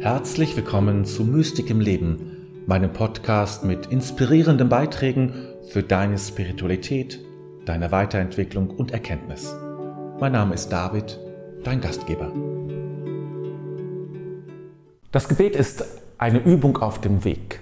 Herzlich willkommen zu Mystik im Leben, meinem Podcast mit inspirierenden Beiträgen für deine Spiritualität, deine Weiterentwicklung und Erkenntnis. Mein Name ist David, dein Gastgeber. Das Gebet ist eine Übung auf dem Weg.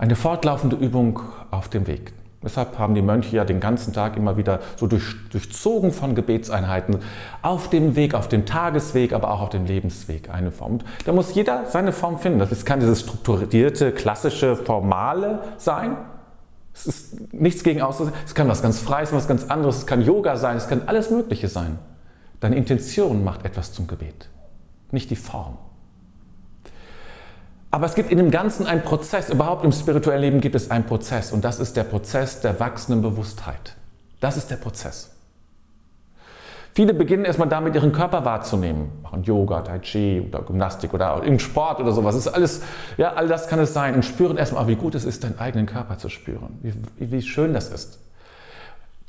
Eine fortlaufende Übung auf dem Weg. Deshalb haben die Mönche ja den ganzen Tag immer wieder so durch, durchzogen von Gebetseinheiten auf dem Weg, auf dem Tagesweg, aber auch auf dem Lebensweg eine Form. Da muss jeder seine Form finden. Das kann dieses strukturierte, klassische, formale sein. Es ist nichts gegen Ausdruck. Es kann was ganz Freies, was ganz anderes. Es kann Yoga sein. Es kann alles Mögliche sein. Deine Intention macht etwas zum Gebet, nicht die Form. Aber es gibt in dem Ganzen einen Prozess, überhaupt im spirituellen Leben gibt es einen Prozess und das ist der Prozess der wachsenden Bewusstheit. Das ist der Prozess. Viele beginnen erstmal damit, ihren Körper wahrzunehmen. Machen Yoga, Tai Chi oder Gymnastik oder im Sport oder sowas. Ist alles, ja, all das kann es sein. Und spüren erstmal, wie gut es ist, deinen eigenen Körper zu spüren. Wie, wie schön das ist.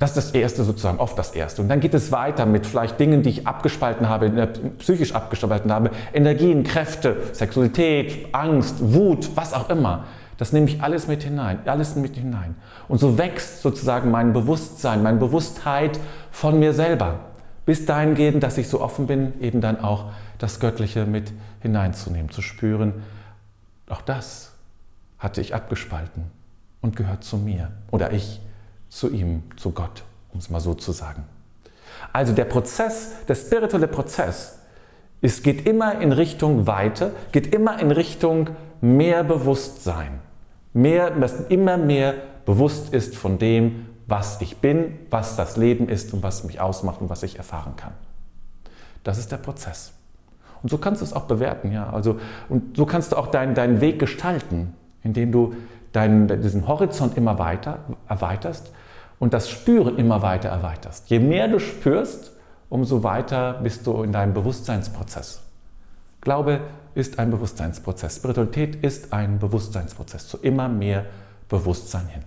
Das ist das Erste sozusagen, oft das Erste. Und dann geht es weiter mit vielleicht Dingen, die ich abgespalten habe, psychisch abgespalten habe. Energien, Kräfte, Sexualität, Angst, Wut, was auch immer. Das nehme ich alles mit hinein, alles mit hinein. Und so wächst sozusagen mein Bewusstsein, meine Bewusstheit von mir selber. Bis dahin gehen, dass ich so offen bin, eben dann auch das Göttliche mit hineinzunehmen, zu spüren. Auch das hatte ich abgespalten und gehört zu mir. Oder ich zu ihm, zu Gott, um es mal so zu sagen. Also der Prozess, der spirituelle Prozess, es geht immer in Richtung Weite, geht immer in Richtung mehr Bewusstsein. Mehr, dass immer mehr bewusst ist von dem, was ich bin, was das Leben ist und was mich ausmacht und was ich erfahren kann. Das ist der Prozess. Und so kannst du es auch bewerten, ja. Also, und so kannst du auch deinen, deinen Weg gestalten, indem du deinen, diesen Horizont immer weiter erweiterst und das Spüren immer weiter erweiterst. Je mehr du spürst, umso weiter bist du in deinem Bewusstseinsprozess. Glaube ist ein Bewusstseinsprozess. Spiritualität ist ein Bewusstseinsprozess zu immer mehr Bewusstsein hin.